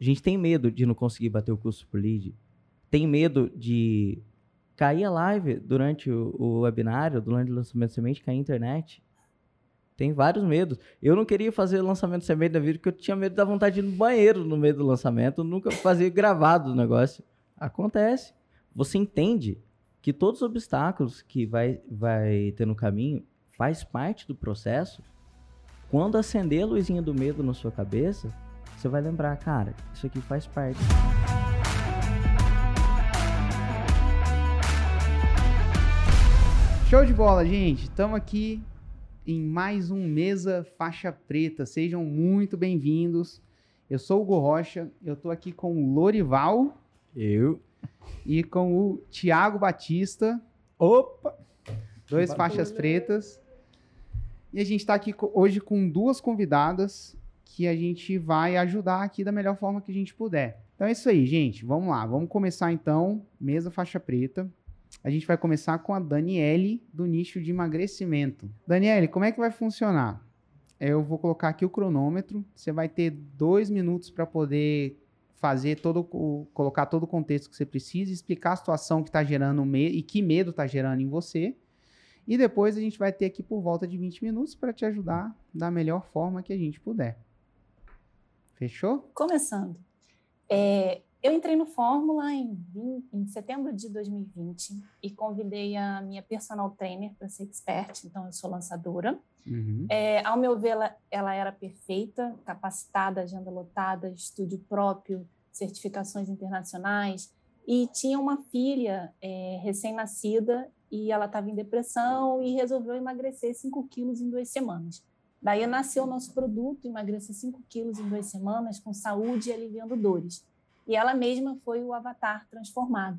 A gente tem medo de não conseguir bater o custo por lead. Tem medo de cair a live durante o, o webinário, durante o lançamento semente, cair a internet. Tem vários medos. Eu não queria fazer lançamento semente da vida porque eu tinha medo da vontade de ir no banheiro no meio do lançamento. Eu nunca fazia gravado o negócio. Acontece. Você entende que todos os obstáculos que vai, vai ter no caminho faz parte do processo. Quando acender a luzinha do medo na sua cabeça, você vai lembrar, cara, isso aqui faz parte. Show de bola, gente. Estamos aqui em mais um Mesa Faixa Preta. Sejam muito bem-vindos. Eu sou o Hugo Rocha, eu estou aqui com o Lorival. Eu. E com o Tiago Batista. Opa! Dois faixas pretas. E a gente está aqui hoje com duas convidadas que a gente vai ajudar aqui da melhor forma que a gente puder. Então é isso aí, gente. Vamos lá. Vamos começar então. Mesa faixa preta. A gente vai começar com a Daniele do nicho de emagrecimento. Daniele, como é que vai funcionar? Eu vou colocar aqui o cronômetro. Você vai ter dois minutos para poder fazer todo colocar todo o contexto que você precisa, explicar a situação que está gerando medo e que medo está gerando em você. E depois a gente vai ter aqui por volta de 20 minutos para te ajudar da melhor forma que a gente puder. Fechou? Começando. É, eu entrei no Fórmula em, 20, em, setembro de 2020 e convidei a minha personal trainer para ser expert, então eu sou lançadora. Uhum. É, ao meu ver, ela, ela, era perfeita, capacitada, agenda lotada, estúdio próprio, certificações internacionais e tinha uma filha é, recém-nascida e ela estava em depressão e resolveu emagrecer 5 quilos em duas semanas. Daí nasceu o nosso produto, emagreceu 5 quilos em duas semanas, com saúde e aliviando dores. E ela mesma foi o avatar transformado.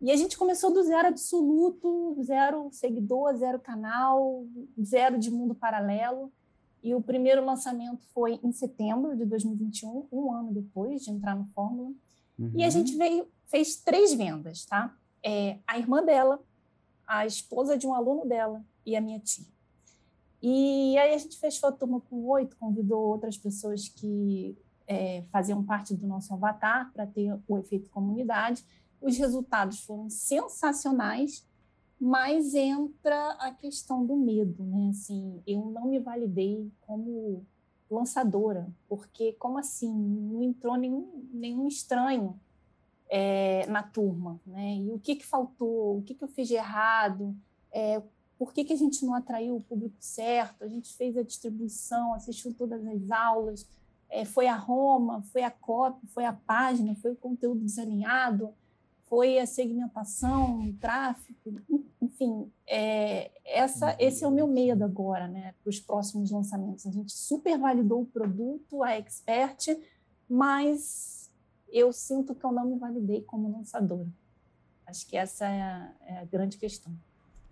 E a gente começou do zero absoluto, zero seguidor, zero canal, zero de mundo paralelo. E o primeiro lançamento foi em setembro de 2021, um ano depois de entrar no Fórmula. Uhum. E a uhum. gente veio, fez três vendas, tá? É, a irmã dela, a esposa de um aluno dela e a minha tia. E aí a gente fechou a turma com oito, convidou outras pessoas que é, faziam parte do nosso avatar para ter o efeito comunidade. Os resultados foram sensacionais, mas entra a questão do medo, né? Assim, eu não me validei como lançadora, porque como assim não entrou nenhum, nenhum estranho é, na turma, né? E o que que faltou? O que que eu fiz de errado? É, por que, que a gente não atraiu o público certo? A gente fez a distribuição, assistiu todas as aulas, é, foi a Roma, foi a copy, foi a página, foi o conteúdo desalinhado, foi a segmentação, o tráfego, enfim, é, essa, esse é o meu medo agora, né, para os próximos lançamentos. A gente super validou o produto, a expert, mas eu sinto que eu não me validei como lançadora. Acho que essa é a, é a grande questão.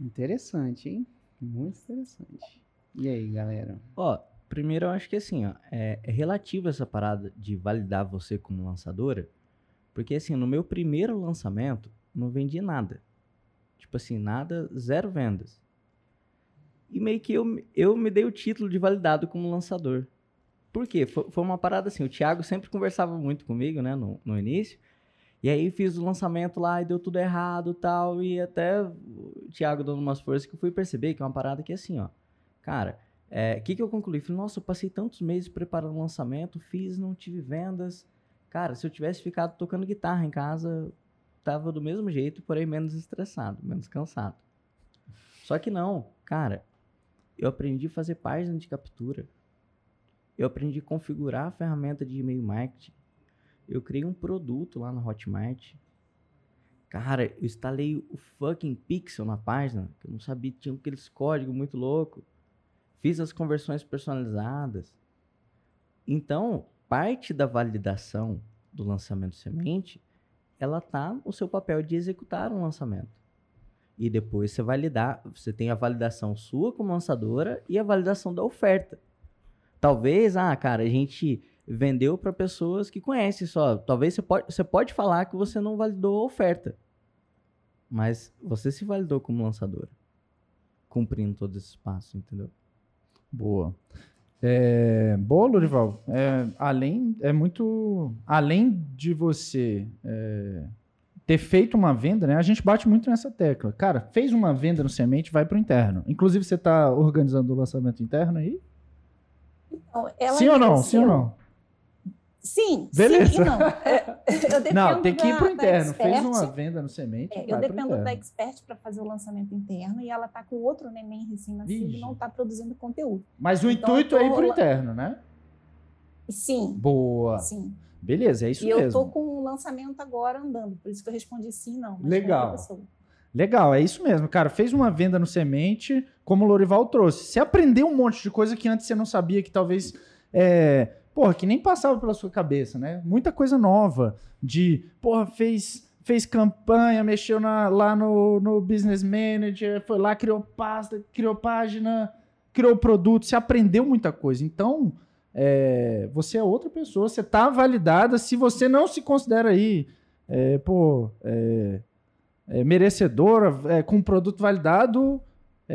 Interessante, hein? Muito interessante. E aí, galera? Ó, primeiro eu acho que assim, ó, é, é relativo essa parada de validar você como lançadora, porque assim, no meu primeiro lançamento, não vendi nada. Tipo assim, nada, zero vendas. E meio que eu, eu me dei o título de validado como lançador. Por quê? Foi, foi uma parada assim, o Thiago sempre conversava muito comigo, né, no, no início, e aí fiz o lançamento lá e deu tudo errado tal. E até o Thiago dando umas forças que eu fui perceber que é uma parada que é assim, ó. Cara, o é, que, que eu concluí? Falei, nossa, eu passei tantos meses preparando o lançamento, fiz, não tive vendas. Cara, se eu tivesse ficado tocando guitarra em casa, tava do mesmo jeito, porém menos estressado, menos cansado. Só que não, cara, eu aprendi a fazer página de captura. Eu aprendi a configurar a ferramenta de e-mail marketing. Eu criei um produto lá no Hotmart. Cara, eu instalei o fucking Pixel na página, que eu não sabia, tinha aqueles códigos muito louco. Fiz as conversões personalizadas. Então, parte da validação do lançamento semente, ela tá no seu papel de executar um lançamento. E depois você validar, você tem a validação sua como lançadora e a validação da oferta. Talvez, ah, cara, a gente vendeu para pessoas que conhecem só. Talvez você pode, você pode falar que você não validou a oferta, mas você se validou como lançadora, cumprindo todo esse espaço, entendeu? Boa. É, boa, Lorival. É, além, é muito. Além de você é, ter feito uma venda, né? A gente bate muito nessa tecla. Cara, fez uma venda no semente, vai para o interno. Inclusive, você está organizando o lançamento interno aí? Então, sim ou não? Sim ou não? Sim, Beleza. sim não. É, eu não, tem que ir para o interno. Fez uma venda no semente. É, eu dependo da expert para fazer o lançamento interno e ela está com outro neném recém-nascido e não está produzindo conteúdo. Mas o então, intuito é ir para o interno, né? Sim. Boa. Sim. Beleza, é isso e mesmo. E eu tô com o lançamento agora andando, por isso que eu respondi sim, não. Legal. Legal, é isso mesmo, cara. Fez uma venda no semente, como o Lorival trouxe. Você aprendeu um monte de coisa que antes você não sabia, que talvez. É, porra, que nem passava pela sua cabeça, né? Muita coisa nova. De, porra, fez, fez campanha, mexeu na, lá no, no Business Manager, foi lá, criou pasta, criou página, criou produto. Você aprendeu muita coisa. Então, é, você é outra pessoa, você está validada. Se você não se considera aí, é, pô, é, é merecedora, é, com produto validado,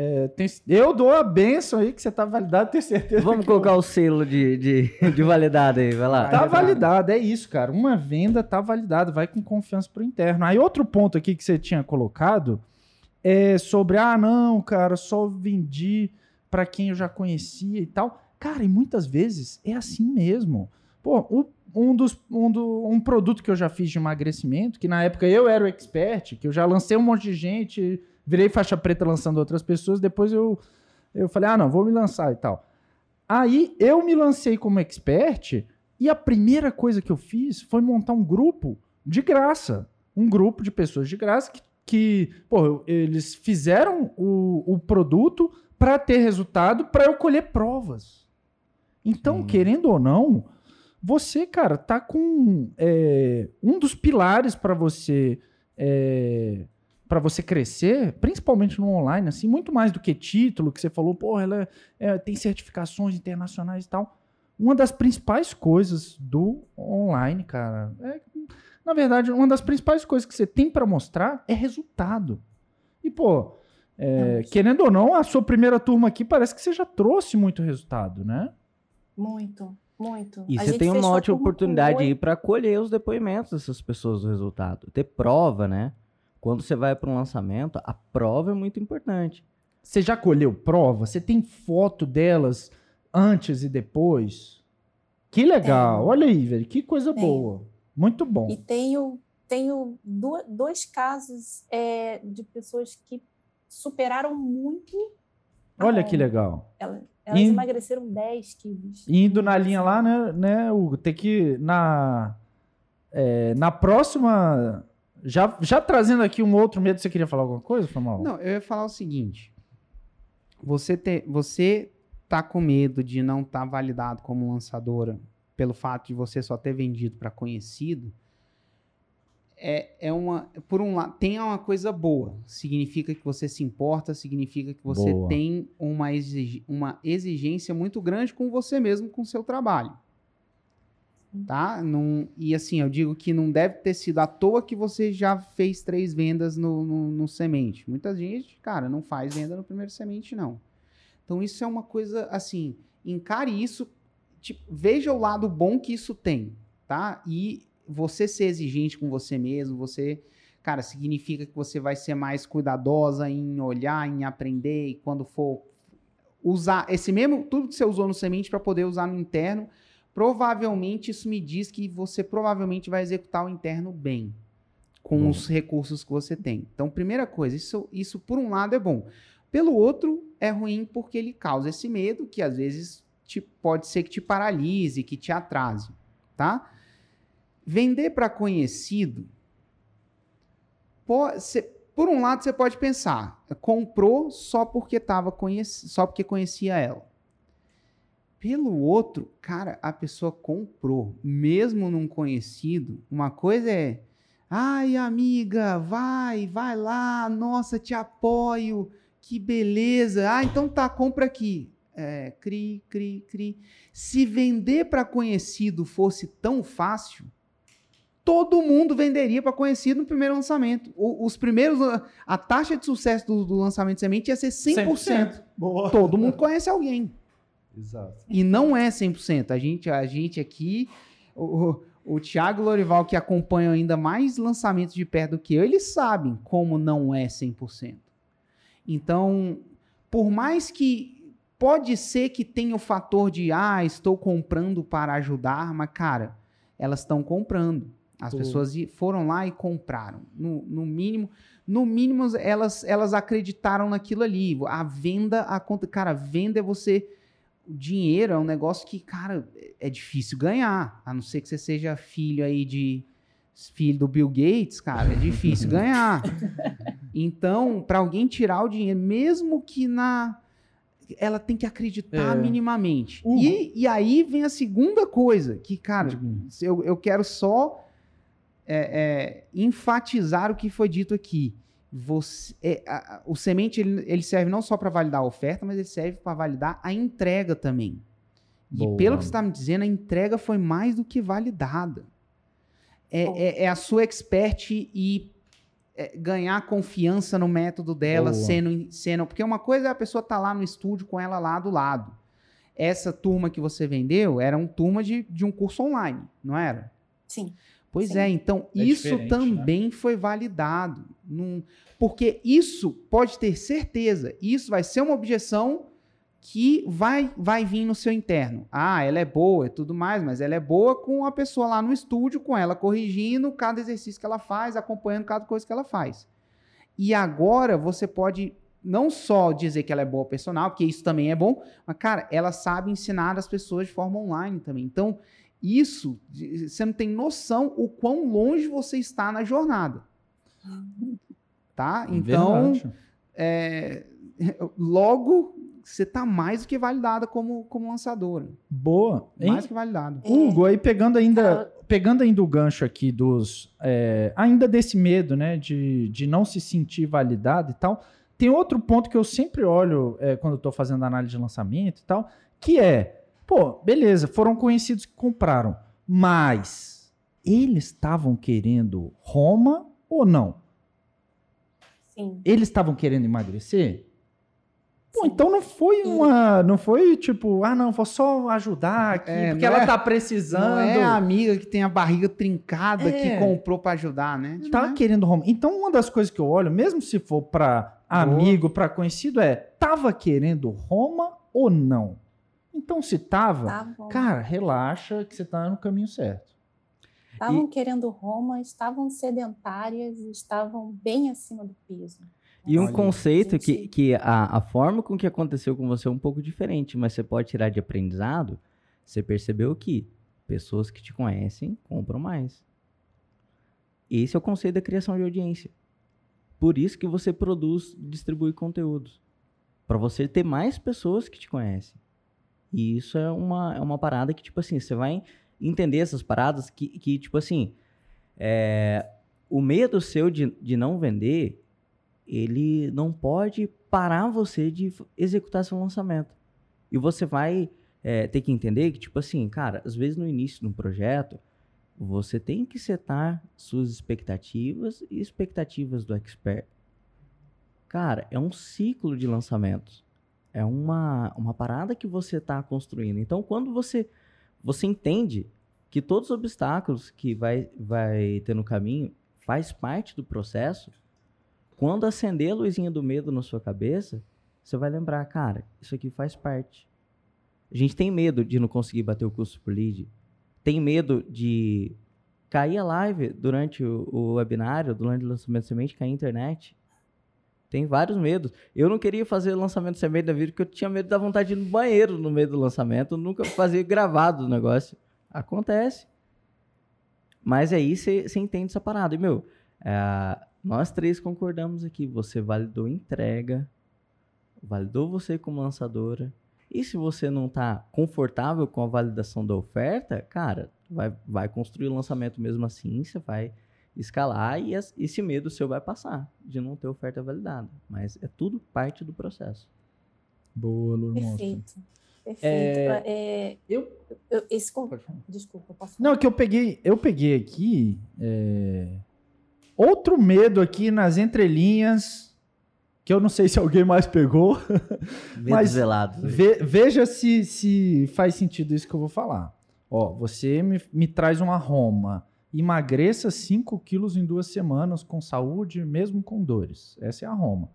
é, tem, eu dou a benção aí que você está validado, tenho certeza. Vamos colocar eu... o selo de, de, de validado aí, vai lá. Tá validado, é isso, cara. Uma venda tá validada, vai com confiança pro interno. Aí outro ponto aqui que você tinha colocado é sobre, ah, não, cara, só vendi para quem eu já conhecia e tal. Cara, e muitas vezes é assim mesmo. Pô, o, um, dos, um, do, um produto que eu já fiz de emagrecimento, que na época eu era o expert, que eu já lancei um monte de gente, virei faixa preta lançando outras pessoas, depois eu, eu falei, ah, não, vou me lançar e tal. Aí eu me lancei como expert e a primeira coisa que eu fiz foi montar um grupo de graça. Um grupo de pessoas de graça que, que pô, eles fizeram o, o produto para ter resultado, para eu colher provas. Então, Sim. querendo ou não, você, cara, tá com é, um dos pilares para você é, para você crescer, principalmente no online, assim, muito mais do que título que você falou, porra, ela é, é, tem certificações internacionais e tal. Uma das principais coisas do online, cara, é, na verdade, uma das principais coisas que você tem para mostrar é resultado. E, pô, é, querendo ou não, a sua primeira turma aqui parece que você já trouxe muito resultado, né? Muito, muito. E a você tem uma ótima oportunidade aí para colher os depoimentos dessas pessoas do resultado. Ter prova, né? Quando você vai para um lançamento, a prova é muito importante. Você já colheu prova? Você tem foto delas antes e depois? Que legal. Olha aí, velho. Que coisa tenho. boa. Muito bom. E tenho, tenho dois casos é, de pessoas que superaram muito. Olha que legal. Ela, elas indo, emagreceram 10 quilos. Indo na linha lá, né, né Hugo? Tem que. Na, é, na próxima. Já, já trazendo aqui um outro medo, você queria falar alguma coisa, Famal? Não, eu ia falar o seguinte. Você, te, você tá com medo de não estar tá validado como lançadora pelo fato de você só ter vendido para conhecido é, é uma. Por um lado, tem uma coisa boa. Significa que você se importa, significa que você boa. tem uma, exig, uma exigência muito grande com você mesmo, com o seu trabalho. Tá? Não, e assim, eu digo que não deve ter sido à toa que você já fez três vendas no, no, no semente. Muita gente, cara, não faz venda no primeiro semente, não. Então, isso é uma coisa assim, encare isso, tipo, veja o lado bom que isso tem, tá? E você ser exigente com você mesmo, você, cara, significa que você vai ser mais cuidadosa em olhar, em aprender e quando for usar esse mesmo tudo que você usou no semente para poder usar no interno, provavelmente isso me diz que você provavelmente vai executar o interno bem com bom. os recursos que você tem. Então, primeira coisa, isso, isso por um lado é bom. Pelo outro, é ruim porque ele causa esse medo que às vezes te, pode ser que te paralise, que te atrase, tá? Vender para conhecido, pode ser, por um lado você pode pensar, comprou só porque tava conheci, só porque conhecia ela. Pelo outro, cara, a pessoa comprou, mesmo num conhecido. Uma coisa é, ai amiga, vai, vai lá, nossa, te apoio, que beleza. Ah, então tá, compra aqui. É, cri, cri, cri. Se vender para conhecido fosse tão fácil, todo mundo venderia para conhecido no primeiro lançamento. O, os primeiros, a taxa de sucesso do, do lançamento de semente ia ser 100%. 100%. Boa. Todo mundo conhece alguém. Exato. E não é 100%. A gente, a gente aqui, o, o Thiago Lorival, que acompanha ainda mais lançamentos de perto do que eu, eles sabem como não é 100%. Então, por mais que pode ser que tenha o fator de, ah, estou comprando para ajudar, mas, cara, elas estão comprando. As pessoas foram lá e compraram. No, no, mínimo, no mínimo elas, elas acreditaram naquilo ali. A venda, a conta, cara, venda é você o dinheiro é um negócio que, cara, é difícil ganhar. A não ser que você seja filho aí de filho do Bill Gates, cara, é difícil ganhar. Então, para alguém tirar o dinheiro, mesmo que na ela tem que acreditar é. minimamente. Uhum. E, e aí vem a segunda coisa, que, cara, eu, eu quero só é, é, enfatizar o que foi dito aqui. Você, é, a, o semente ele, ele, serve não só para validar a oferta, mas ele serve para validar a entrega também. Boa. E pelo que você está me dizendo, a entrega foi mais do que validada. É, é, é a sua expert e é, ganhar confiança no método dela, sendo, sendo. Porque uma coisa é a pessoa estar tá lá no estúdio com ela lá do lado. Essa turma que você vendeu era uma turma de, de um curso online, não era? Sim. Pois Sim. é, então é isso né? também né? foi validado. Num, porque isso pode ter certeza, isso vai ser uma objeção que vai, vai vir no seu interno. Ah, ela é boa e tudo mais, mas ela é boa com a pessoa lá no estúdio, com ela corrigindo cada exercício que ela faz, acompanhando cada coisa que ela faz. E agora você pode não só dizer que ela é boa personal, porque isso também é bom, mas, cara, ela sabe ensinar as pessoas de forma online também. Então, isso, você não tem noção o quão longe você está na jornada. Tá? É então, é, logo, você está mais do que validada como, como lançadora. Boa. Hein? Mais que validada. É. Hugo, aí pegando ainda, pegando ainda o gancho aqui dos. É, ainda desse medo, né? De, de não se sentir validado e tal. Tem outro ponto que eu sempre olho é, quando estou fazendo análise de lançamento e tal, que é Pô, beleza, foram conhecidos que compraram, mas eles estavam querendo Roma ou não? Sim. Eles estavam querendo emagrecer? Pô, então não foi uma. Não foi tipo, ah, não, vou só ajudar aqui, é, porque ela é, tá precisando. Não é a amiga que tem a barriga trincada é. que comprou para ajudar, né? Tava é. querendo Roma. Então, uma das coisas que eu olho, mesmo se for para amigo, para conhecido, é: tava querendo Roma ou não? Então, se tava, tá cara, relaxa que você tá no caminho certo. Estavam e... querendo Roma, estavam sedentárias e estavam bem acima do peso. E um Olha, conceito gente... que, que a, a forma com que aconteceu com você é um pouco diferente, mas você pode tirar de aprendizado, você percebeu que pessoas que te conhecem compram mais. Esse é o conceito da criação de audiência. Por isso que você produz, distribui conteúdos. Para você ter mais pessoas que te conhecem. E isso é uma, é uma parada que, tipo assim, você vai entender essas paradas que, que tipo assim, é, o medo seu de, de não vender, ele não pode parar você de executar seu lançamento. E você vai é, ter que entender que, tipo assim, cara, às vezes no início de um projeto, você tem que setar suas expectativas e expectativas do expert. Cara, é um ciclo de lançamentos é uma, uma parada que você está construindo. Então, quando você, você entende que todos os obstáculos que vai, vai ter no caminho faz parte do processo, quando acender a luzinha do medo na sua cabeça, você vai lembrar, cara, isso aqui faz parte. A gente tem medo de não conseguir bater o custo por lead, tem medo de cair a live durante o, o webinário, durante o lançamento de semente, cair a internet. Tem vários medos. Eu não queria fazer lançamento semente da vida porque eu tinha medo da vontade de ir no banheiro no meio do lançamento. Eu nunca fazia gravado o negócio. Acontece. Mas aí você entende essa parada. E, meu, é, nós três concordamos aqui. Você validou entrega, validou você como lançadora. E se você não está confortável com a validação da oferta, cara, vai, vai construir o lançamento mesmo assim. Você vai escalar e esse medo seu vai passar de não ter oferta validada. Mas é tudo parte do processo. Boa, Lourdes. Perfeito. Perfeito. É, é, eu, eu, esse, desculpa, posso falar? Não, que eu peguei, eu peguei aqui é, outro medo aqui nas entrelinhas que eu não sei se alguém mais pegou. mas velado. Ve, veja se, se faz sentido isso que eu vou falar. Ó, você me, me traz uma Roma, emagreça 5 quilos em duas semanas com saúde, mesmo com dores. Essa é a Roma.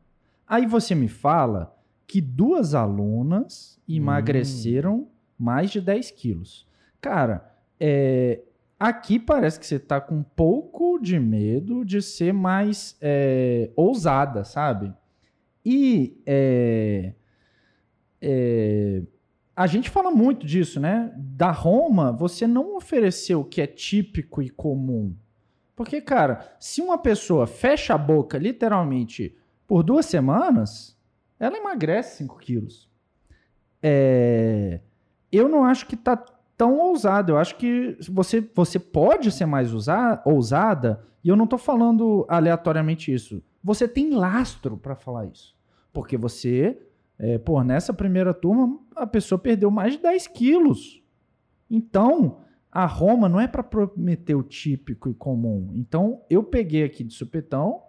Aí você me fala que duas alunas emagreceram hum. mais de 10 quilos. Cara, é, aqui parece que você tá com um pouco de medo de ser mais é, ousada, sabe? E é, é, a gente fala muito disso, né? Da Roma, você não ofereceu o que é típico e comum. Porque, cara, se uma pessoa fecha a boca literalmente por duas semanas, ela emagrece 5 quilos. É, eu não acho que tá tão ousado. Eu acho que você, você pode ser mais usar, ousada, e eu não tô falando aleatoriamente isso. Você tem lastro para falar isso. Porque você, é, pô, nessa primeira turma, a pessoa perdeu mais de 10 quilos. Então, a Roma não é para prometer o típico e comum. Então, eu peguei aqui de supetão.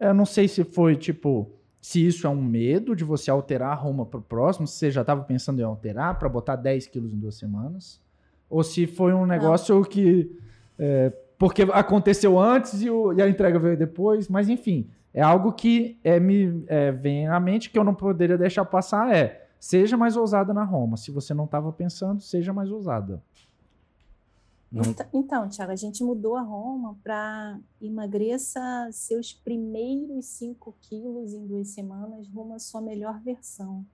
Eu não sei se foi tipo se isso é um medo de você alterar a Roma para o próximo, se você já estava pensando em alterar para botar 10 quilos em duas semanas, ou se foi um negócio Não. que. É, porque aconteceu antes e, o, e, a entrega veio depois, mas enfim, é algo que é, me é, vem à mente que eu não poderia deixar passar: é seja mais ousada na Roma. Se você não estava pensando, seja mais ousada. Então, então, Tiago, a gente mudou a Roma para emagreça seus primeiros 5 quilos em duas semanas rumo à sua melhor versão.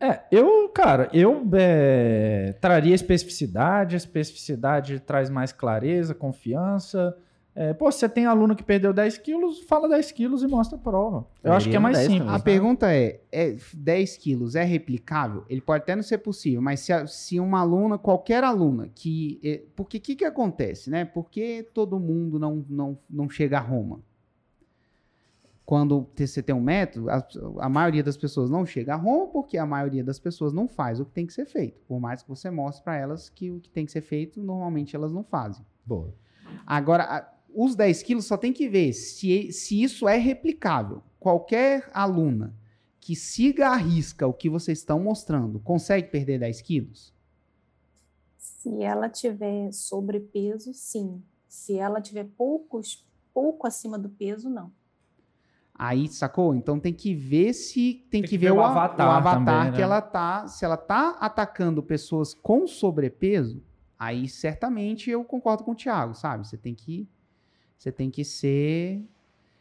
É, eu, cara, eu é, traria especificidade, a especificidade traz mais clareza, confiança. É, pô, você tem aluno que perdeu 10 quilos, fala 10 quilos e mostra a prova. Eu, acho que é mais simples. Também, a né? pergunta é, é: 10 quilos é replicável? Ele pode até não ser possível, mas se, se uma aluna, qualquer aluna, que. É, porque o que, que acontece, né? Porque todo mundo não, não, não chega a Roma? Quando você tem um método, a, a maioria das pessoas não chega a Roma porque a maioria das pessoas não faz o que tem que ser feito. Por mais que você mostre para elas que o que tem que ser feito, normalmente elas não fazem. Boa. Agora, os 10 quilos só tem que ver se, se isso é replicável. Qualquer aluna que siga a risca o que vocês estão mostrando, consegue perder 10 quilos? Se ela tiver sobrepeso, sim. Se ela tiver poucos, pouco acima do peso, não. Aí, sacou? Então tem que ver se tem, tem que, que, ver, o, o avatar, o avatar também, que né? ela tá, se ela tá atacando pessoas com sobrepeso, aí certamente eu concordo com o Thiago, sabe? Você tem que você tem que ser.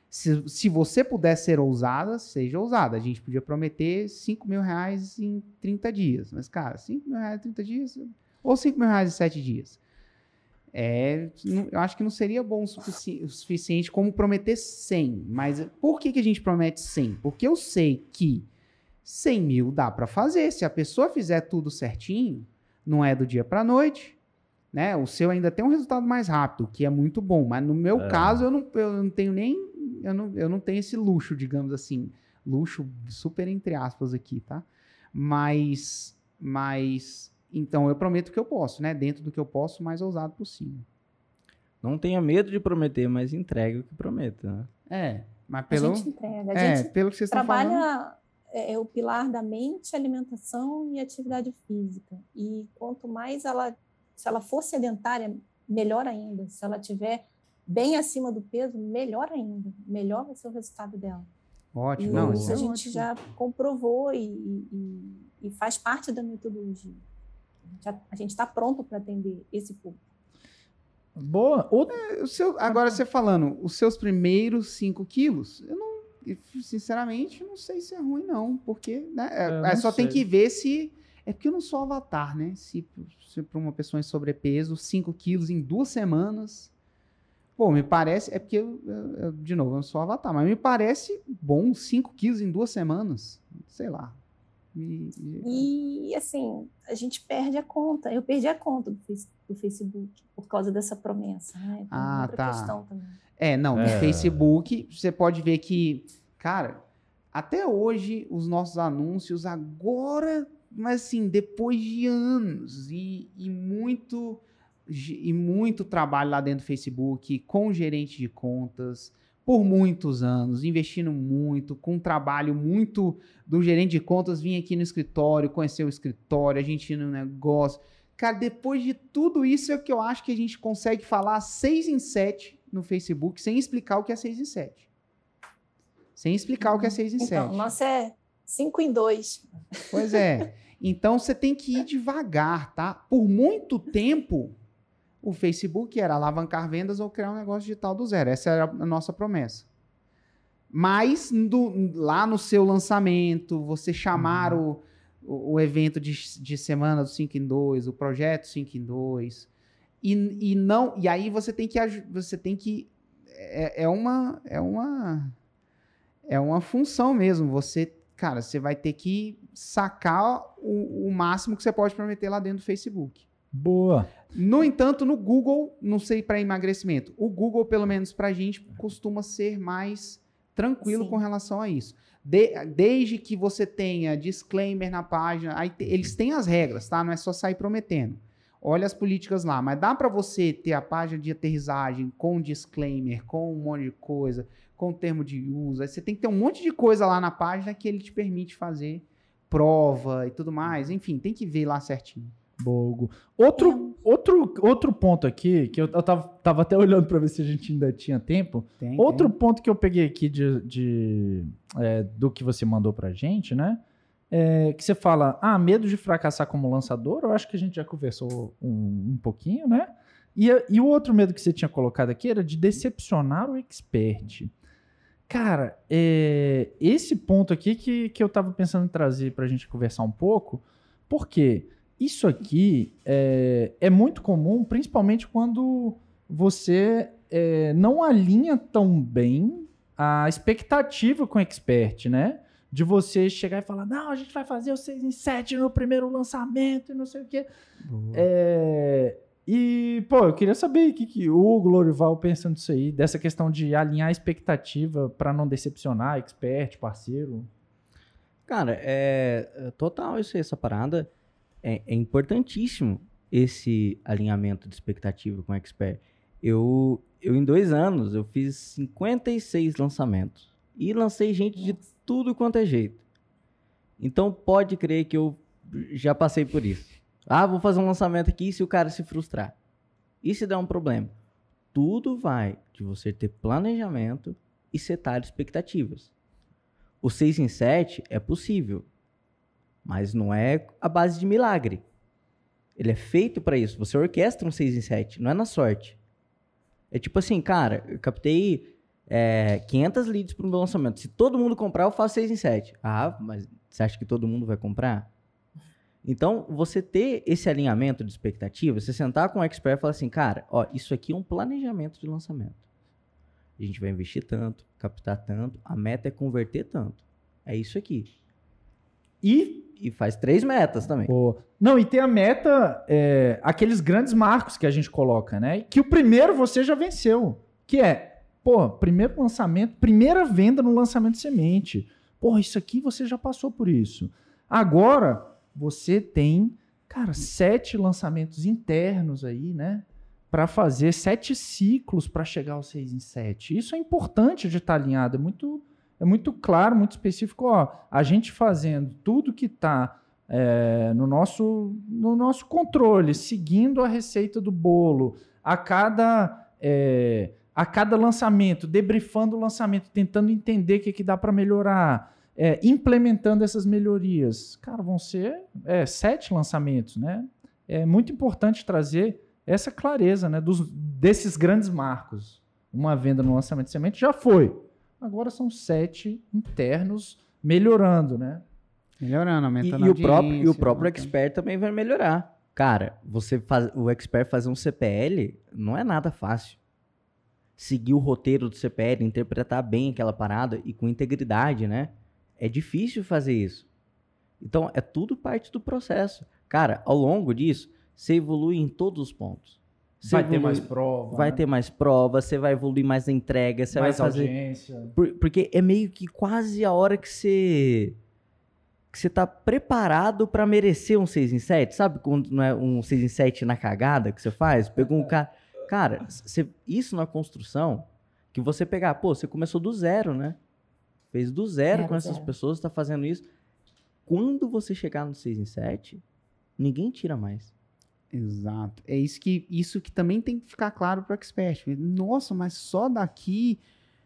Se, se você puder ser ousada, seja ousada. A gente podia prometer 5 mil reais em 30 dias. Mas, cara, 5 mil reais em 30 dias. Ou 5 mil reais em 7 dias. É, eu acho que não seria bom o, sufici o suficiente como prometer 100. Mas por que, que a gente promete 100? Porque eu sei que 100 mil dá para fazer. Se a pessoa fizer tudo certinho, não é do dia para noite né? O seu ainda tem um resultado mais rápido, que é muito bom, mas no meu é. caso eu não, eu não tenho nem eu não, eu não tenho esse luxo, digamos assim, luxo super entre aspas aqui, tá? Mas mas então eu prometo que eu posso, né? Dentro do que eu posso, mais ousado possível. Não tenha medo de prometer, mas entregue o que prometa, né? É, mas pelo a gente entrega, a é, gente pelo que vocês trabalha estão falando... é, é o pilar da mente, alimentação e atividade física. E quanto mais ela se ela for sedentária, melhor ainda. Se ela tiver bem acima do peso, melhor ainda. Melhor vai ser o resultado dela. Ótimo. E Não, isso a é gente ótimo. já comprovou e, e, e, faz parte da metodologia. A gente está pronto para atender esse público. Boa. Outro... É, seu, agora você falando, os seus primeiros 5 quilos, eu não, sinceramente, não sei se é ruim, não. Porque né, é, é só sei. tem que ver se é porque eu não sou avatar, né? Se, se para uma pessoa em sobrepeso, 5 quilos em duas semanas. Pô, me parece. É porque, eu, eu, de novo, eu não sou avatar, mas me parece bom 5 quilos em duas semanas. Sei lá. E, e... e, assim, a gente perde a conta. Eu perdi a conta do, do Facebook por causa dessa promessa. Né? ah, tá. É, não, é. no Facebook você pode ver que, cara, até hoje os nossos anúncios agora mas assim, depois de anos e, e muito e muito trabalho lá dentro do Facebook, com gerente de contas, por muitos anos, investindo muito, com um trabalho muito do gerente de contas, vim aqui no escritório, conhecer o escritório, a gente ir no negócio. Cara, depois de tudo isso é que eu acho que a gente consegue falar seis em sete no Facebook sem explicar o que é seis em sete. Sem explicar o que é seis em então, sete. Então, nossa é cinco em dois. Pois é. Então você tem que ir devagar, tá? Por muito tempo, o Facebook era alavancar vendas ou criar um negócio digital do zero. Essa era a nossa promessa. Mas do, lá no seu lançamento, você chamar uhum. o, o, o, evento de, de semana do 5 em 2, o projeto 5 em 2, e, e não. E aí você tem que. Você tem que. É, é uma. É uma. É uma função mesmo. Você, cara, você vai ter que sacar o, o máximo que você pode prometer lá dentro do Facebook. Boa. No entanto, no Google, não sei para emagrecimento, o Google, pelo menos para a gente, costuma ser mais tranquilo Sim. com relação a isso. De, desde que você tenha disclaimer na página, aí te, eles têm as regras, tá? Não é só sair prometendo. Olha as políticas lá, mas dá para você ter a página de aterrissagem com disclaimer, com um monte de coisa, com termo de uso. Aí você tem que ter um monte de coisa lá na página que ele te permite fazer prova e tudo mais. Enfim, tem que ver lá certinho. Bogo. Outro, outro, outro ponto aqui, que eu, eu tava, tava até olhando para ver se a gente ainda tinha tempo. Tem, outro tem. ponto que eu peguei aqui de, de é, do que você mandou pra gente, né? É, que você fala, ah, medo de fracassar como lançador, eu acho que a gente já conversou um, um pouquinho, né? E, e o outro medo que você tinha colocado aqui era de decepcionar o expert. Cara, é, esse ponto aqui que, que eu tava pensando em trazer pra gente conversar um pouco, porque? Isso aqui é, é muito comum, principalmente quando você é, não alinha tão bem a expectativa com o expert, né? De você chegar e falar, não, a gente vai fazer o 6 em 7 no primeiro lançamento e não sei o quê. É, e, pô, eu queria saber o que, que o Glorival pensa nisso aí, dessa questão de alinhar a expectativa para não decepcionar expert, parceiro. Cara, é, é total isso aí, essa parada é, é importantíssimo esse alinhamento de expectativa com expert. Eu, eu, em dois anos, eu fiz 56 lançamentos. E lancei gente de tudo quanto é jeito. Então, pode crer que eu já passei por isso. Ah, vou fazer um lançamento aqui se o cara se frustrar? E se der um problema? Tudo vai de você ter planejamento e setar expectativas. O 6 em 7 é possível. Mas não é a base de milagre. Ele é feito para isso. Você orquestra um 6 em 7, não é na sorte. É tipo assim, cara, eu captei é, 500 leads para o meu lançamento. Se todo mundo comprar, eu faço 6 em 7. Ah, mas você acha que todo mundo vai comprar? Então, você ter esse alinhamento de expectativa, você sentar com o expert e falar assim, cara, ó, isso aqui é um planejamento de lançamento. A gente vai investir tanto, captar tanto, a meta é converter tanto. É isso aqui. E e faz três metas também. Pô. Não, e tem a meta, é, aqueles grandes marcos que a gente coloca, né? Que o primeiro você já venceu. Que é, pô, primeiro lançamento, primeira venda no lançamento de semente. Porra, isso aqui você já passou por isso. Agora, você tem, cara, sete lançamentos internos aí, né? Para fazer sete ciclos para chegar aos seis em sete. Isso é importante de estar alinhado, é muito é muito claro, muito específico. Ó, a gente fazendo tudo que está é, no, nosso, no nosso controle, seguindo a receita do bolo, a cada, é, a cada lançamento, debriefando o lançamento, tentando entender o que, que dá para melhorar, é, implementando essas melhorias. Cara, vão ser é, sete lançamentos, né? É muito importante trazer essa clareza né, dos, desses grandes marcos. Uma venda no lançamento de semente já foi agora são sete internos melhorando, né? Melhorando, aumentando e, e o próprio E o próprio expert também vai melhorar. Cara, você faz, o expert fazer um CPL não é nada fácil. Seguir o roteiro do CPL, interpretar bem aquela parada e com integridade, né? É difícil fazer isso. Então, é tudo parte do processo. Cara, ao longo disso, você evolui em todos os pontos. Você vai evolui, ter mais prova. Vai né? ter mais prova, você vai evoluir mais na entrega, você mais vai fazer. Audiência. Por, porque é meio que quase a hora que você. que você tá preparado para merecer um 6 em 7. Sabe quando não é um 6 em 7 na cagada que você faz? Pegou um cara. Cara, você, isso na construção, Que você pegar, pô, você começou do zero, né? Fez do zero com essas zero. pessoas, tá fazendo isso. Quando você chegar no 6 em 7, ninguém tira mais. Exato. É isso que, isso que também tem que ficar claro para o expert. Nossa, mas só daqui,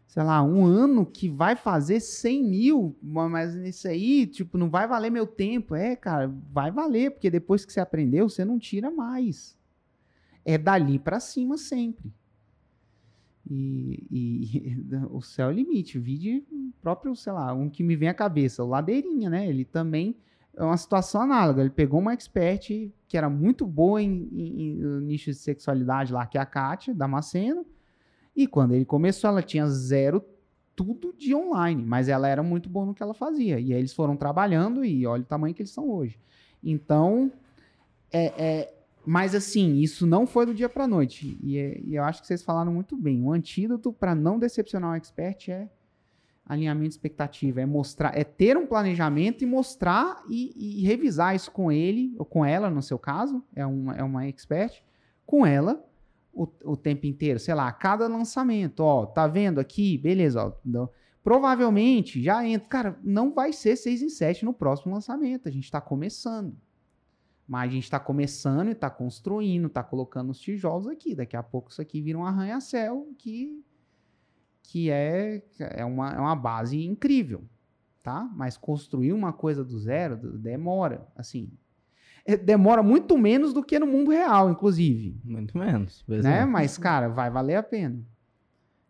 sei lá, um ano que vai fazer 100 mil, mas isso aí, tipo, não vai valer meu tempo. É, cara, vai valer, porque depois que você aprendeu, você não tira mais. É dali para cima sempre. E, e, o céu é o limite. O vídeo próprio, sei lá, um que me vem à cabeça, o Ladeirinha, né? Ele também é uma situação análoga. Ele pegou uma expert que era muito boa em, em, em nicho de sexualidade lá, que é a Kátia Damasceno. E quando ele começou, ela tinha zero tudo de online, mas ela era muito boa no que ela fazia. E aí eles foram trabalhando e olha o tamanho que eles são hoje. Então, é, é, mas assim, isso não foi do dia para noite. E, é, e, eu acho que vocês falaram muito bem. O antídoto para não decepcionar o expert é alinhamento de expectativa, é mostrar, é ter um planejamento e mostrar e, e, revisar isso com ele, ou com ela, no seu caso, é uma, é uma expert, com ela o, o tempo inteiro, sei lá, cada lançamento, ó, tá vendo aqui? Beleza, ó. Então, provavelmente já entra. Cara, não vai ser 6 em 7 no próximo lançamento, a gente tá começando. Mas a gente está começando e está construindo, está colocando os tijolos aqui. Daqui a pouco isso aqui vira um arranha-céu que, que é, é, uma, é uma base incrível, tá? Mas construir uma coisa do zero demora, assim. É, demora muito menos do que no mundo real, inclusive. Muito menos. Né? Mas, cara, vai valer a pena.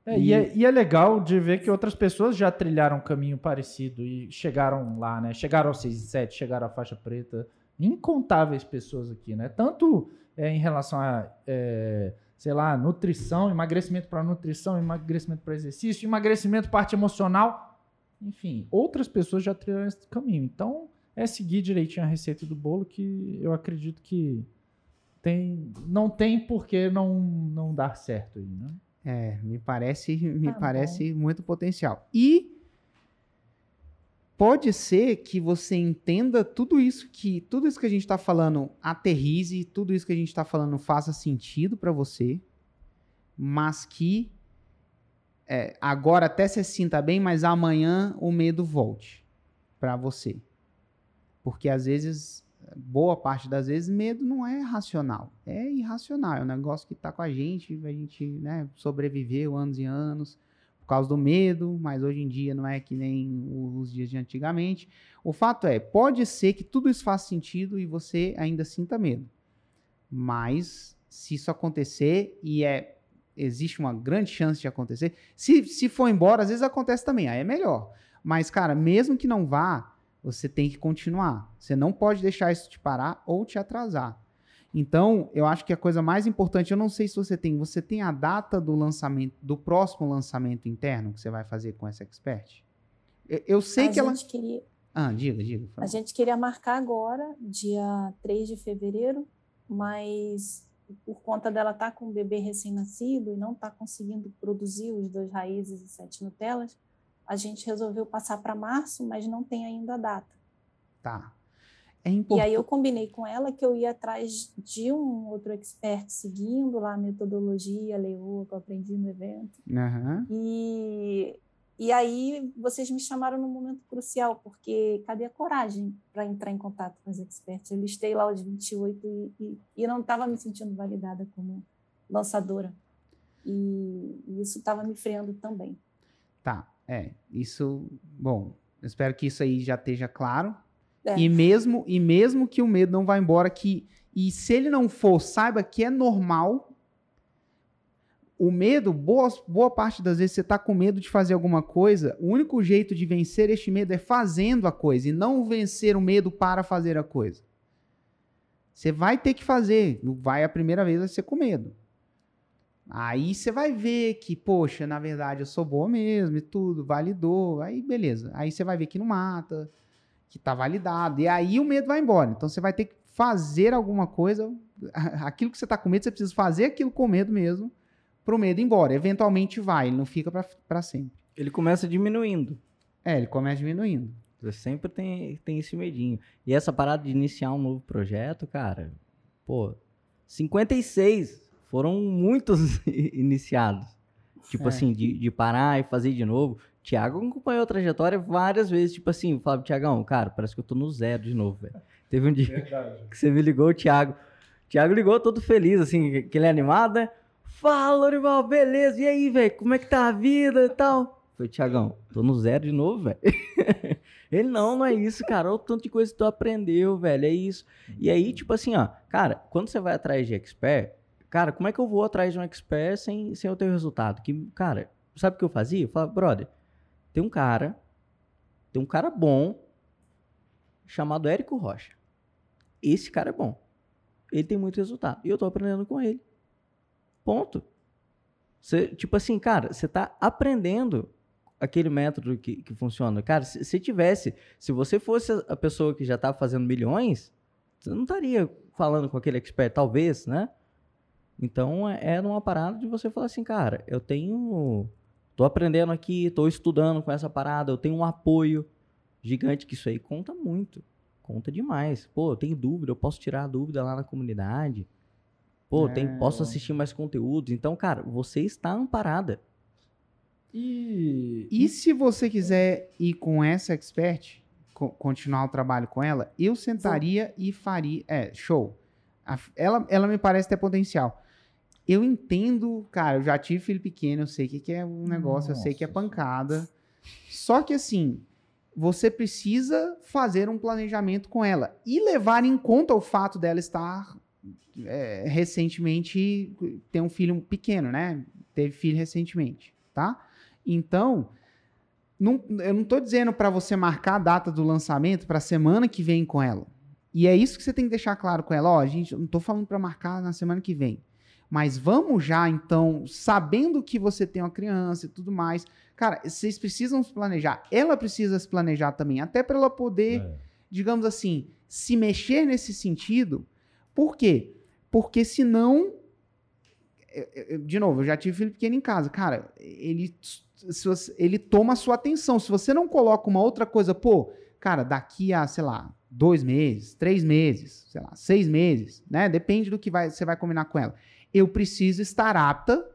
É, e, e, é, e, é, legal de ver que outras pessoas já trilharam um caminho parecido e chegaram lá, né? Chegaram ao 6 e 7, chegaram à faixa preta incontáveis pessoas aqui, né? Tanto é, em relação a, é, sei lá, nutrição, emagrecimento para nutrição, emagrecimento para exercício, emagrecimento parte emocional, enfim, outras pessoas já trilharam esse caminho. Então, é seguir direitinho a receita do bolo que eu acredito que tem, não tem por que não, não dar certo aí, né? É, me parece, me tá parece muito potencial. E pode ser que você entenda tudo isso que tudo isso que a gente está falando aterrize, tudo isso que a gente está falando faça sentido para você, mas que é, agora até se sinta bem, mas amanhã o medo volte para você, porque às vezes boa parte das vezes medo não é racional, é irracional, é um negócio que está com a gente, a gente né, sobreviveu anos e anos por causa do medo, mas hoje em dia não é que nem os dias de antigamente. O fato é, pode ser que tudo isso faça sentido e você ainda sinta medo. Mas se isso acontecer e é existe uma grande chance de acontecer, se, se for embora, às vezes acontece também, aí é melhor. Mas cara, mesmo que não vá, você tem que continuar. Você não pode deixar isso te parar ou te atrasar. Então, eu acho que a coisa mais importante, eu não sei se você tem, você tem a data do lançamento, do próximo lançamento interno que você vai fazer com essa expert? Eu, eu sei a que ela. Queria... Ah, diga, diga. A gente queria marcar agora, dia 3 de fevereiro, mas por conta dela estar tá com um bebê recém-nascido e não estar tá conseguindo produzir os dois raízes e sete Nutelas, a gente resolveu passar para março, mas não tem ainda a data. Tá. É e aí eu combinei com ela que eu ia atrás de um outro expert seguindo lá a metodologia, a leoa que eu aprendi no evento. Uhum. E, e aí vocês me chamaram num momento crucial, porque cadê a coragem para entrar em contato com os experts? Eu listei lá os 28 e, e, e não estava me sentindo validada como lançadora. E, e isso estava me freando também. Tá, é. Isso, bom, espero que isso aí já esteja claro é. E, mesmo, e mesmo que o medo não vá embora, que e se ele não for, saiba que é normal. O medo, boa, boa parte das vezes você está com medo de fazer alguma coisa, o único jeito de vencer este medo é fazendo a coisa e não vencer o medo para fazer a coisa. Você vai ter que fazer, vai a primeira vez vai ser com medo. Aí você vai ver que, poxa, na verdade eu sou boa mesmo e tudo, validou, aí beleza. Aí você vai ver que não mata, que está validado. E aí o medo vai embora. Então você vai ter que fazer alguma coisa. Aquilo que você está com medo, você precisa fazer aquilo com medo mesmo para o medo ir embora. Eventualmente vai, ele não fica para sempre. Ele começa diminuindo. É, ele começa diminuindo. Você sempre tem, tem esse medinho. E essa parada de iniciar um novo projeto, cara, pô, 56 foram muitos iniciados. Tipo é. assim, de, de parar e fazer de novo. Tiago acompanhou a trajetória várias vezes, tipo assim, falava, Tiagão, cara, parece que eu tô no zero de novo, velho. Teve um dia Verdade. que você me ligou, o Thiago. O Thiago ligou todo feliz, assim, que ele é animado, né? Fala, Lorival, beleza? E aí, velho, como é que tá a vida e tal? Falei, Tiagão, tô no zero de novo, velho. Ele, não, não é isso, cara. Olha o tanto de coisa que tu aprendeu, velho. É isso. E aí, tipo assim, ó, cara, quando você vai atrás de expert, cara, como é que eu vou atrás de um expert sem, sem eu ter o resultado? Que, cara, sabe o que eu fazia? Eu falava, brother, tem um cara, tem um cara bom chamado Érico Rocha. Esse cara é bom. Ele tem muito resultado. E eu tô aprendendo com ele. Ponto. Você, tipo assim, cara, você tá aprendendo aquele método que, que funciona. Cara, se, se tivesse, se você fosse a pessoa que já tá fazendo milhões, você não estaria falando com aquele expert, talvez, né? Então é, é uma parada de você falar assim, cara, eu tenho. Tô aprendendo aqui, tô estudando com essa parada, eu tenho um apoio gigante, que isso aí conta muito. Conta demais. Pô, eu tenho dúvida, eu posso tirar a dúvida lá na comunidade. Pô, é... tem, posso assistir mais conteúdos. Então, cara, você está amparada. E... e se você quiser ir com essa expert, co continuar o trabalho com ela, eu sentaria Sim. e faria. É, show. A, ela, ela me parece ter potencial. Eu entendo, cara, eu já tive filho pequeno, eu sei o que, que é um negócio, Nossa. eu sei que é pancada. Só que assim, você precisa fazer um planejamento com ela e levar em conta o fato dela estar é, recentemente ter um filho pequeno, né? Teve filho recentemente, tá? Então, não, eu não estou dizendo para você marcar a data do lançamento para a semana que vem com ela. E é isso que você tem que deixar claro com ela. Ó, gente, eu não estou falando para marcar na semana que vem. Mas vamos já, então, sabendo que você tem uma criança e tudo mais, Cara, vocês precisam se planejar. Ela precisa se planejar também, até para ela poder, é. digamos assim, se mexer nesse sentido. Por quê? Porque senão. De novo, eu já tive filho pequeno em casa. Cara, ele, você, ele toma a sua atenção. Se você não coloca uma outra coisa, pô, cara, daqui a, sei lá, dois meses, três meses, sei lá, seis meses, né? Depende do que vai, você vai combinar com ela. Eu preciso estar apta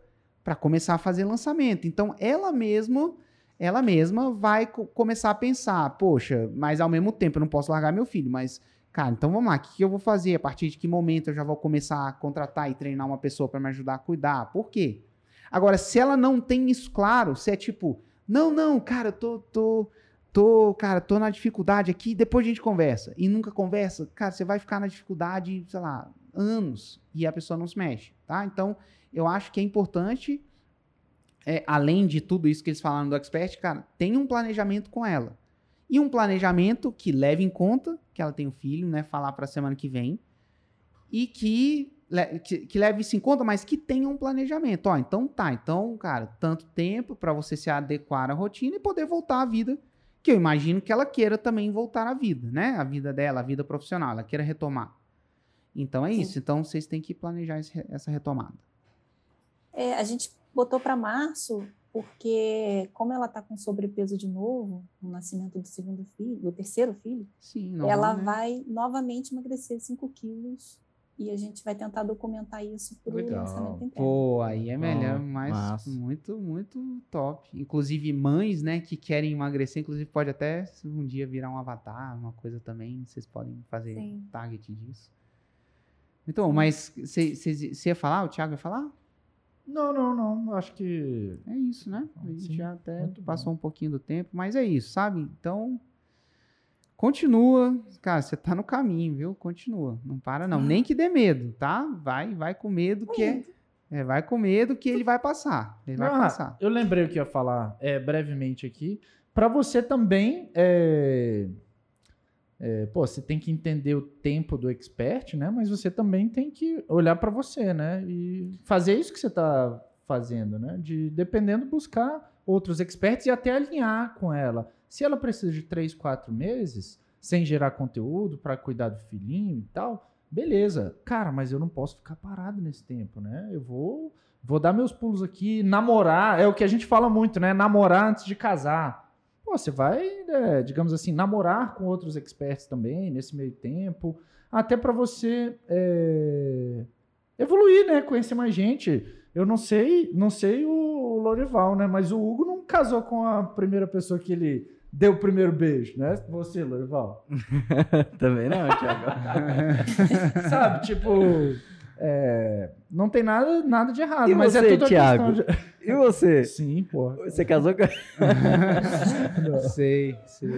para começar a fazer lançamento. Então, ela mesma, ela mesma vai co começar a pensar, poxa, mas ao mesmo tempo eu não posso largar meu filho, mas cara, então vamos lá, o que, eu vou fazer? A partir de que momento eu já vou começar a contratar e treinar uma pessoa para me ajudar a cuidar? Por quê? Agora, se ela não tem isso claro, se é tipo, não, não, cara, eu tô, tô, tô, cara, tô na dificuldade aqui, depois a gente conversa. E nunca conversa, cara, você vai ficar na dificuldade, sei lá, anos e a pessoa não se mexe, tá? Então, eu acho que é importante, é, além de tudo isso que eles falaram do expert, cara, tem um planejamento com ela. E um planejamento que leve em conta que ela tem um filho, né? Falar para semana que vem. E que, que, que, leve isso em conta, mas que tenha um planejamento. Ó, então tá. Então, cara, tanto tempo para você se adequar à rotina e poder voltar à vida. Que eu imagino que ela queira também voltar à vida, né? A vida dela, a vida profissional. Ela queira retomar. Então é Sim. isso. Então vocês têm que planejar esse, essa retomada. É, a gente botou para março porque como ela está com sobrepeso de novo, no nascimento do segundo filho, do terceiro filho, Sim, ela né? vai novamente emagrecer 5 quilos e a gente vai tentar documentar isso para o lançamento interno. Pô, aí é melhor, oh, mas massa. muito, muito top. Inclusive mães, né, que querem emagrecer, inclusive pode até um dia virar um avatar, uma coisa também, vocês podem fazer Sim. target disso. Então, mas você ia falar? O Thiago ia falar? Não, não, não. Acho que. É isso, né? A gente Sim, já até passou bom. um pouquinho do tempo, mas é isso, sabe? Então. Continua. Cara, você tá no caminho, viu? Continua. Não para, não. Nem que dê medo, tá? Vai, vai com medo que é. É, vai com medo que ele vai passar. Ele vai ah, passar. Eu lembrei o que ia falar é, brevemente aqui. Para você também é, é, pô, você tem que entender o tempo do expert, né? Mas você também tem que olhar para você, né? E fazer isso que você está fazendo, né? De dependendo buscar outros experts e até alinhar com ela. Se ela precisa de três, quatro meses sem gerar conteúdo para cuidar do filhinho e tal, beleza. Cara, mas eu não posso ficar parado nesse tempo, né? Eu vou vou dar meus pulos aqui, namorar, é o que a gente fala muito, né? Namorar antes de casar pô, você vai, é, digamos assim, namorar com outros experts também nesse meio tempo, até para você é, evoluir, né? Conhecer mais gente. Eu não sei, não sei o Lorival, né? Mas o Hugo não casou com a primeira pessoa que ele deu o primeiro beijo, né? Você, Lorival. Também não, Thiago. Sabe, tipo. É, não tem nada, nada de errado, E mas é você, tudo a Thiago? questão de... E você? Sim, pô. Você casou com. sei, sei.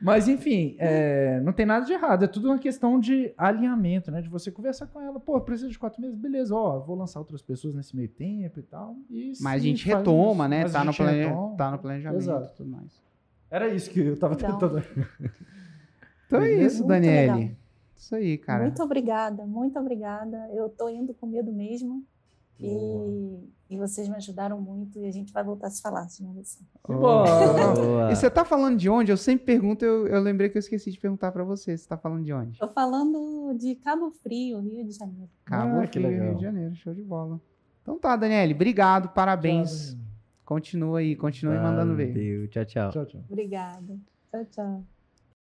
Mas enfim, é, não tem nada de errado. É tudo uma questão de alinhamento, né? De você conversar com ela. Pô, precisa de quatro meses, beleza. Ó, vou lançar outras pessoas nesse meio tempo e tal. E Mas a sim, gente retoma, isso. né? Mas Tá no, plane... retoma. tá no planejamento Exato. tudo mais. Era isso que eu tava Legal. tentando. Então é isso, Daniele. Isso aí, cara. Muito obrigada, muito obrigada. Eu tô indo com medo mesmo. E, e vocês me ajudaram muito e a gente vai voltar a se falar, senhor Luciano. Boa. Boa. E você tá falando de onde? Eu sempre pergunto, eu, eu lembrei que eu esqueci de perguntar pra você. Você tá falando de onde? Tô falando de Cabo Frio, Rio de Janeiro. Cabo Ah, Frio. Rio de Janeiro, show de bola. Então tá, Daniele, obrigado, parabéns. Continua aí, continue mandando ver. Valeu, Tchau, tchau. Tchau, tchau. Obrigada. Tchau, tchau.